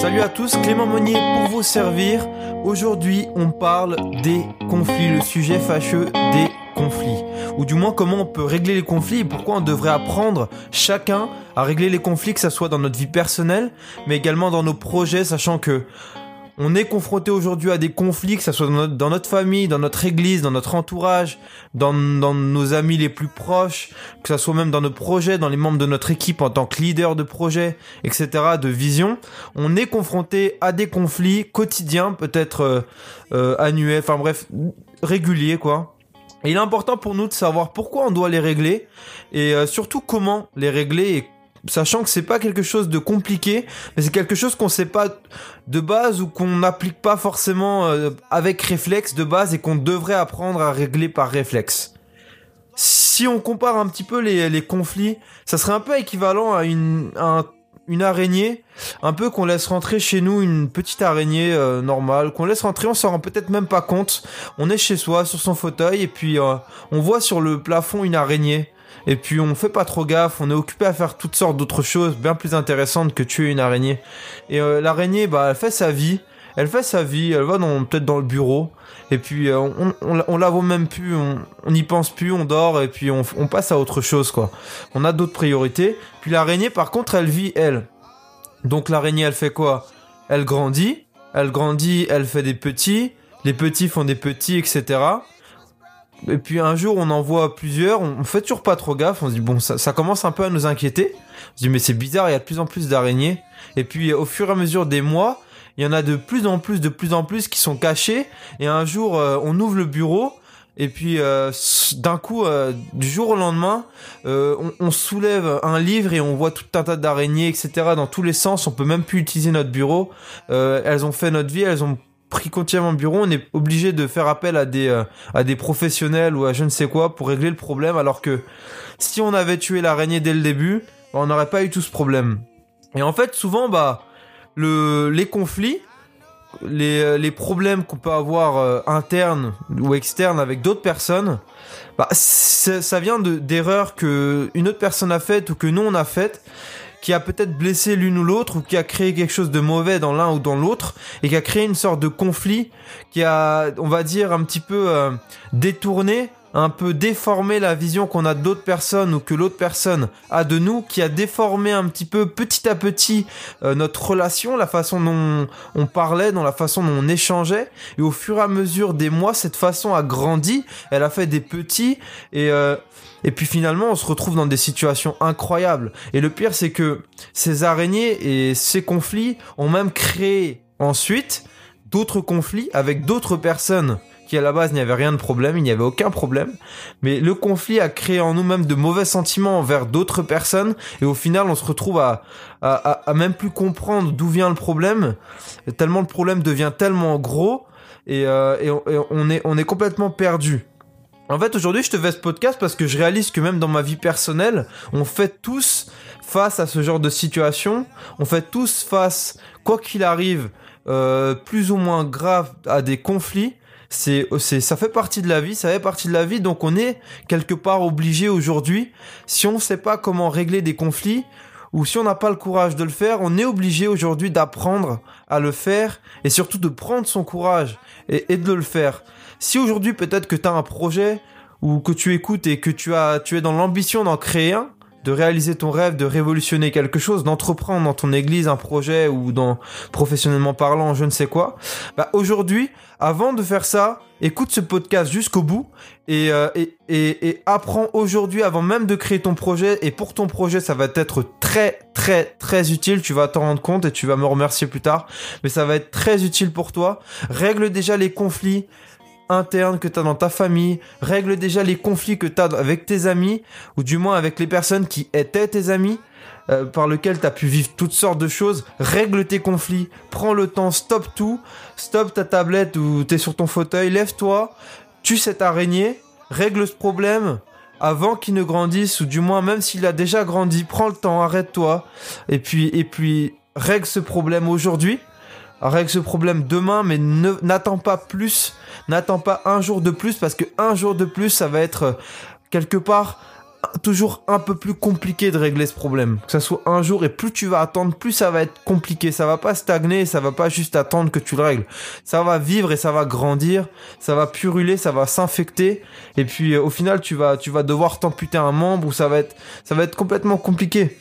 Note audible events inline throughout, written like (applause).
Salut à tous, Clément Monnier pour vous servir. Aujourd'hui, on parle des conflits, le sujet fâcheux des conflits. Ou du moins comment on peut régler les conflits et pourquoi on devrait apprendre chacun à régler les conflits, que ce soit dans notre vie personnelle, mais également dans nos projets, sachant que on est confronté aujourd'hui à des conflits, que ce soit dans notre, famille, dans notre église, dans notre entourage, dans, nos amis les plus proches, que ce soit même dans nos projets, dans les membres de notre équipe en tant que leader de projet, etc., de vision. On est confronté à des conflits quotidiens, peut-être euh, euh, annuels, enfin bref, réguliers, quoi. Et il est important pour nous de savoir pourquoi on doit les régler et euh, surtout comment les régler et sachant que c'est pas quelque chose de compliqué, mais c'est quelque chose qu'on sait pas de base ou qu'on n'applique pas forcément euh, avec réflexe de base et qu'on devrait apprendre à régler par réflexe. Si on compare un petit peu les, conflits, ça serait un peu équivalent à une, araignée, un peu qu'on laisse rentrer chez nous une petite araignée euh, normale, qu'on laisse rentrer, on s'en rend peut-être même pas compte. On est chez soi, sur son fauteuil, et puis euh, on voit sur le plafond une araignée et puis on fait pas trop gaffe, on est occupé à faire toutes sortes d'autres choses bien plus intéressantes que tuer une araignée. Et euh, l'araignée, bah, elle fait sa vie, elle fait sa vie, elle va peut-être dans le bureau, et puis euh, on, on, la voit même plus, on n'y pense plus, on dort, et puis on, on passe à autre chose quoi. On a d'autres priorités. Puis l'araignée, par contre, elle vit elle. Donc l'araignée, elle fait quoi? Elle grandit, elle grandit, elle fait des petits, les petits font des petits, etc. Et puis un jour, on en voit plusieurs, on fait toujours pas trop gaffe, on se dit bon, ça, commence un peu à nous inquiéter. On se dit mais c'est bizarre, il y a de plus en plus d'araignées. Et puis au fur et à mesure des mois, il y en a de plus en plus, de plus en plus qui sont cachés. Et un jour, euh, on ouvre le bureau. Et puis euh, d'un coup, euh, du jour au lendemain, on, on, soulève un livre et on voit tout un tas d'araignées, etc. Dans tous les sens, on peut même plus utiliser notre bureau. elles ont fait notre vie, elles ont pris continuellement bureau, on est obligé de faire appel à des euh, à des professionnels ou à je ne sais quoi pour régler le problème alors que si on avait tué l'araignée dès le début, bah, on n'aurait pas eu tout ce problème. Et en fait, souvent bah le les conflits les, euh, les problèmes qu'on peut avoir euh, internes ou externes avec d'autres personnes, bah, ça vient d'erreurs que une autre personne a faites ou que nous on a faites qui a peut-être blessé l'une ou l'autre ou qui a créé quelque chose de mauvais dans l'un ou dans l'autre et qui a créé une sorte de conflit qui a, on va dire, un petit peu euh, détourné un peu déformé la vision qu'on a d'autres personnes ou que l'autre personne a de nous, qui a déformé un petit peu petit à petit euh, notre relation, la façon dont on parlait, dans la façon dont on échangeait. Et au fur et à mesure des mois, cette façon a grandi, elle a fait des petits et euh, et puis finalement, on se retrouve dans des situations incroyables. Et le pire, c'est que ces araignées et ces conflits ont même créé ensuite d'autres conflits avec d'autres personnes qui à la base n'y avait rien de problème, il n'y avait aucun problème, mais le conflit a créé en nous-mêmes de mauvais sentiments envers d'autres personnes, et au final on se retrouve à, à, à, même plus comprendre d'où vient le problème, tellement le problème devient tellement gros, et, euh, et, on, est, on est complètement perdu. En fait, aujourd'hui, je te fais ce podcast parce que je réalise que même dans ma vie personnelle, on fait tous face à ce genre de situation. On fait tous face, quoi qu'il arrive, euh, plus ou moins grave à des conflits c'est c'est ça fait partie de la vie, ça fait partie de la vie donc on est quelque part obligé aujourd'hui si on ne sait pas comment régler des conflits ou si on n'a pas le courage de le faire, on est obligé aujourd'hui d'apprendre à le faire et surtout de prendre son courage et, et de le faire. Si aujourd'hui peut-être que tu as un projet ou que tu écoutes et que tu as tu es dans l'ambition d'en créer un, de réaliser ton rêve, de révolutionner quelque chose, d'entreprendre dans ton église un projet ou dans professionnellement parlant, je ne sais quoi. Bah aujourd'hui, avant de faire ça, écoute ce podcast jusqu'au bout et, euh, et, et, et, apprends aujourd'hui avant même de créer ton projet. Et pour ton projet, ça va être très très très utile. Tu vas t'en rendre compte et tu vas me remercier plus tard. Mais ça va être très utile pour toi. Règle déjà les conflits interne que tu as dans ta famille, règle déjà les conflits que tu as avec tes amis, ou du moins avec les personnes qui étaient tes amis, euh, par lesquels tu as pu vivre toutes sortes de choses, règle tes conflits, prends le temps, stop tout, stop ta tablette ou tu es sur ton fauteuil, lève-toi, tue cette araignée, règle ce problème, avant qu'il ne grandisse ou du moins même s'il a déjà grandi, prends le temps, arrête-toi et puis et puis règle ce problème aujourd'hui règle ce problème demain, mais n'attends pas plus, n'attends pas un jour de plus, parce que un jour de plus, ça va être euh, quelque part toujours un peu plus compliqué de régler ce problème. Que ça soit un jour et plus tu vas attendre, plus ça va être compliqué. Ça va pas stagner, ça va pas juste attendre que tu le règles. Ça va vivre et ça va grandir, ça va puruler, ça va s'infecter et puis euh, au final tu vas tu vas devoir t'amputer un membre ou ça va être ça va être complètement compliqué.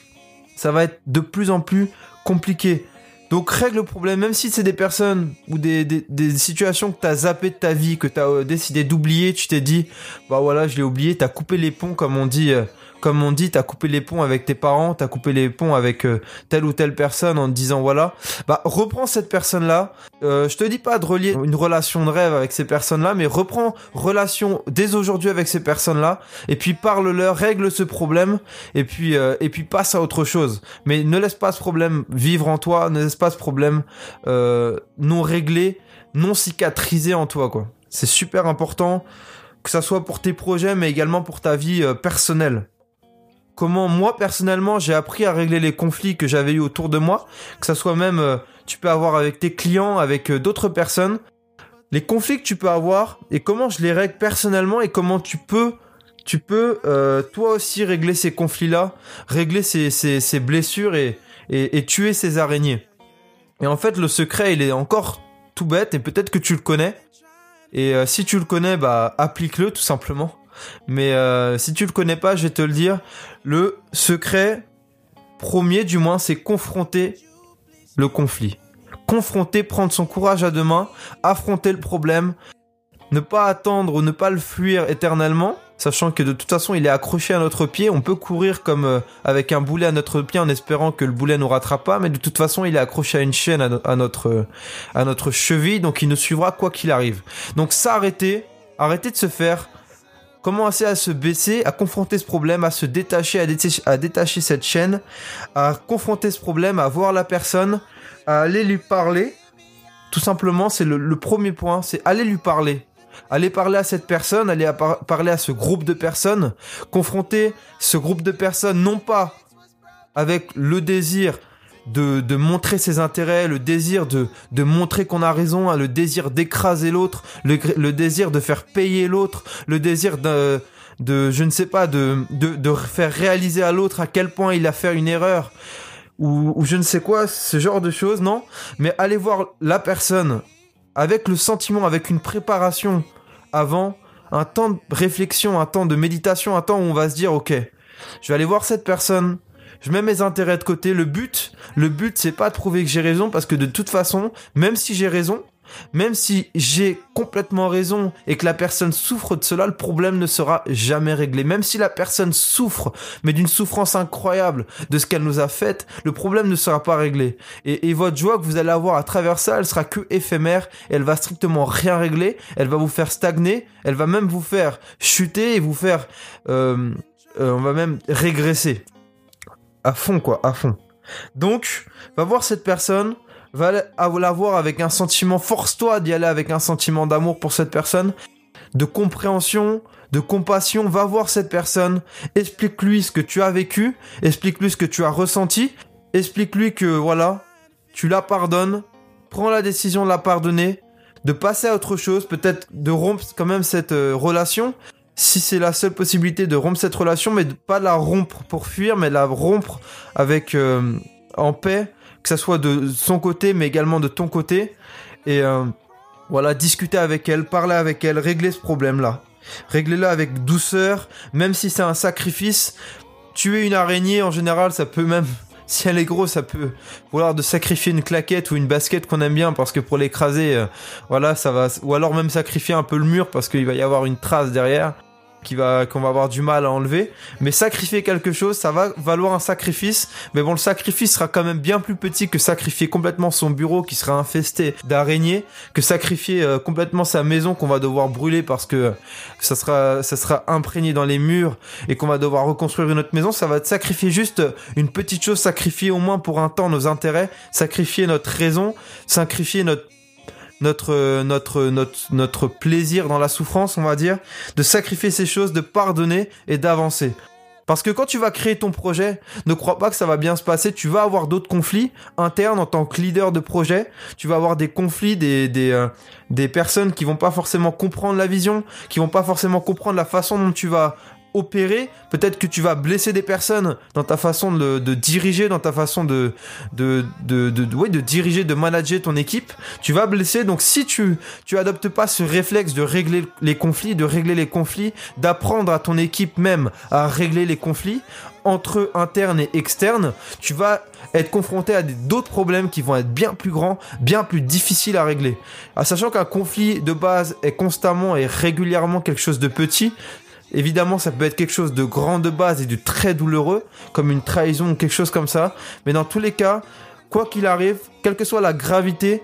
Ça va être de plus en plus compliqué. Donc règle le problème, même si c'est des personnes ou des, des, situations que t'as zappé de ta vie, que t'as euh, décidé d'oublier, tu t'es dit, bah voilà, je l'ai oublié, t'as coupé les ponts comme on dit euh, comme on dit, t'as coupé les ponts avec tes parents, t'as coupé les ponts avec euh, telle ou telle personne en te disant voilà, bah reprends cette personne-là. Euh, je te dis pas de relier une relation de rêve avec ces personnes-là, mais reprends relation dès aujourd'hui avec ces personnes-là, et puis parle-leur, règle ce problème, et puis euh, et puis passe à autre chose. Mais ne laisse pas ce problème vivre en toi, ne laisse pas ce problème non réglé, non cicatrisé en toi, quoi. C'est super important que ça soit pour tes projets, mais également pour ta vie personnelle comment moi personnellement j'ai appris à régler les conflits que j'avais eu autour de moi, que ça soit même euh, tu peux avoir avec tes clients, avec euh, d'autres personnes, les conflits que tu peux avoir et comment je les règle personnellement et comment tu peux tu peux euh, toi aussi régler ces conflits-là, régler ces, ces, blessures et, et, tuer ces araignées. Et en fait le secret il est encore tout bête et peut-être que tu le connais. Et si tu le connais, bah applique-le tout simplement. Mais euh, si tu le connais pas, je vais te le dire. Le secret premier, du moins, c'est confronter le conflit. Confronter, prendre son courage à deux mains, affronter le problème, ne pas attendre ou ne pas le fuir éternellement, sachant que de toute façon il est accroché à notre pied, on peut courir comme euh, avec un boulet à notre pied en espérant que le boulet nous rattrape pas, mais de toute façon il est accroché à une chaîne à, notre à notre cheville, donc il nous suivra quoi qu'il arrive. Donc s'arrêter, arrêter de se faire commencer à se baisser, à confronter ce problème, à se détacher, à détacher, cette chaîne, à confronter ce problème, à voir la personne, à aller lui parler. Tout simplement, c'est le, premier point, c'est aller lui parler. Aller parler à cette personne, aller parler à ce groupe de personnes, confronter ce groupe de personnes non pas avec le désir de, montrer ses intérêts, le désir de, de montrer qu'on a raison, hein, le désir d'écraser l'autre, le, désir de faire payer l'autre, le désir de, de, je ne sais pas, de, de, de faire réaliser à l'autre à quel point il a fait une erreur, ou, ou je ne sais quoi, ce genre de choses, non? Mais aller voir la personne avec le sentiment, avec une préparation avant, un temps de réflexion, un temps de méditation, un temps où on va se dire, ok, je vais aller voir cette personne, je mets mes intérêts de côté. Le but, le but, c'est pas de prouver que j'ai raison parce que de toute façon, même si j'ai raison, même si j'ai complètement raison et que la personne souffre de cela, le problème ne sera jamais réglé. Même si la personne souffre, mais d'une souffrance incroyable de ce qu'elle nous a fait, le problème ne sera pas réglé. Et, votre joie que vous allez avoir à travers ça, elle sera que éphémère. elle va strictement rien régler. Elle va vous faire stagner. Elle va même vous faire chuter et vous faire, euh, euh, on va même régresser à fond, quoi, à fond. Donc, va voir cette personne, va la voir avec un sentiment, force-toi d'y aller avec un sentiment d'amour pour cette personne, de compréhension, de compassion, va voir cette personne, explique-lui ce que tu as vécu, explique-lui ce que tu as ressenti, explique-lui que voilà, tu la pardonnes, prends la décision de la pardonner, de passer à autre chose, peut-être de rompre quand même cette euh, relation, si c'est la seule possibilité de rompre cette relation, mais de pas la rompre pour fuir, mais la rompre avec euh, en paix, que ça soit de son côté, mais également de ton côté, et euh, voilà, discuter avec elle, parler avec elle, régler ce problème-là. Réglez-le avec douceur, même si c'est un sacrifice. Tuer une araignée, en général, ça peut même (laughs) si elle est grosse, ça peut vouloir de sacrifier une claquette ou une basket qu'on aime bien parce que pour l'écraser, euh, voilà, ça va, ou alors même sacrifier un peu le mur parce qu'il va y avoir une trace derrière qui va qu'on va avoir du mal à enlever. Mais sacrifier quelque chose ça va valoir un sacrifice. Mais bon le sacrifice sera quand même bien plus petit que sacrifier complètement son bureau qui sera infesté d'araignées que sacrifier euh, complètement sa maison qu'on va devoir brûler parce que ça sera ça sera imprégné dans les murs et qu'on va devoir reconstruire une autre maison. Ça va être sacrifier juste une petite chose sacrifier au moins pour un temps nos intérêts sacrifier notre raison sacrifier notre notre, notre, notre, notre plaisir dans la souffrance, on va dire, de sacrifier ces choses, de pardonner et d'avancer. Parce que quand tu vas créer ton projet, ne crois pas que ça va bien se passer. Tu vas avoir d'autres conflits internes en tant que leader de projet. Tu vas avoir des conflits, des, des, euh, des personnes qui vont pas forcément comprendre la vision, qui vont pas forcément comprendre la façon dont tu vas opérer, peut-être que tu vas blesser des personnes dans ta façon de, diriger, dans ta façon de de, de, de, de diriger, de manager ton équipe. Tu vas blesser. Donc si tu tu adoptes pas ce réflexe de régler les conflits, de régler les conflits, d'apprendre à ton équipe même à régler les conflits entre internes et externes, tu vas être confronté à d'autres problèmes qui vont être bien plus grands, bien plus difficiles à régler. À sachant qu'un conflit de base est constamment et régulièrement quelque chose de petit, Évidemment, ça peut être quelque chose de grand de base et de très douloureux, comme une trahison ou quelque chose comme ça. Mais dans tous les cas, quoi qu'il arrive, quelle que soit la gravité,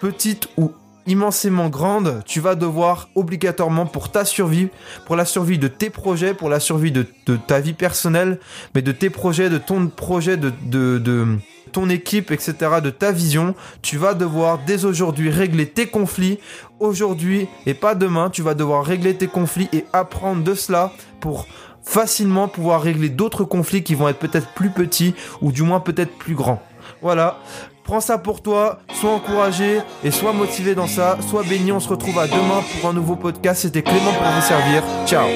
petite ou immensément grande, tu vas devoir obligatoirement pour ta survie, pour la survie de tes projets, pour la survie de, ta vie personnelle, mais de tes projets, de ton projet, de, de, de ton équipe, etc., de ta vision, tu vas devoir dès aujourd'hui régler tes conflits. Aujourd'hui et pas demain, tu vas devoir régler tes conflits et apprendre de cela pour facilement pouvoir régler d'autres conflits qui vont être peut-être plus petits ou du moins peut-être plus grands. Voilà, prends ça pour toi, sois encouragé et sois motivé dans ça, sois béni, on se retrouve à demain pour un nouveau podcast, c'était Clément pour vous servir, ciao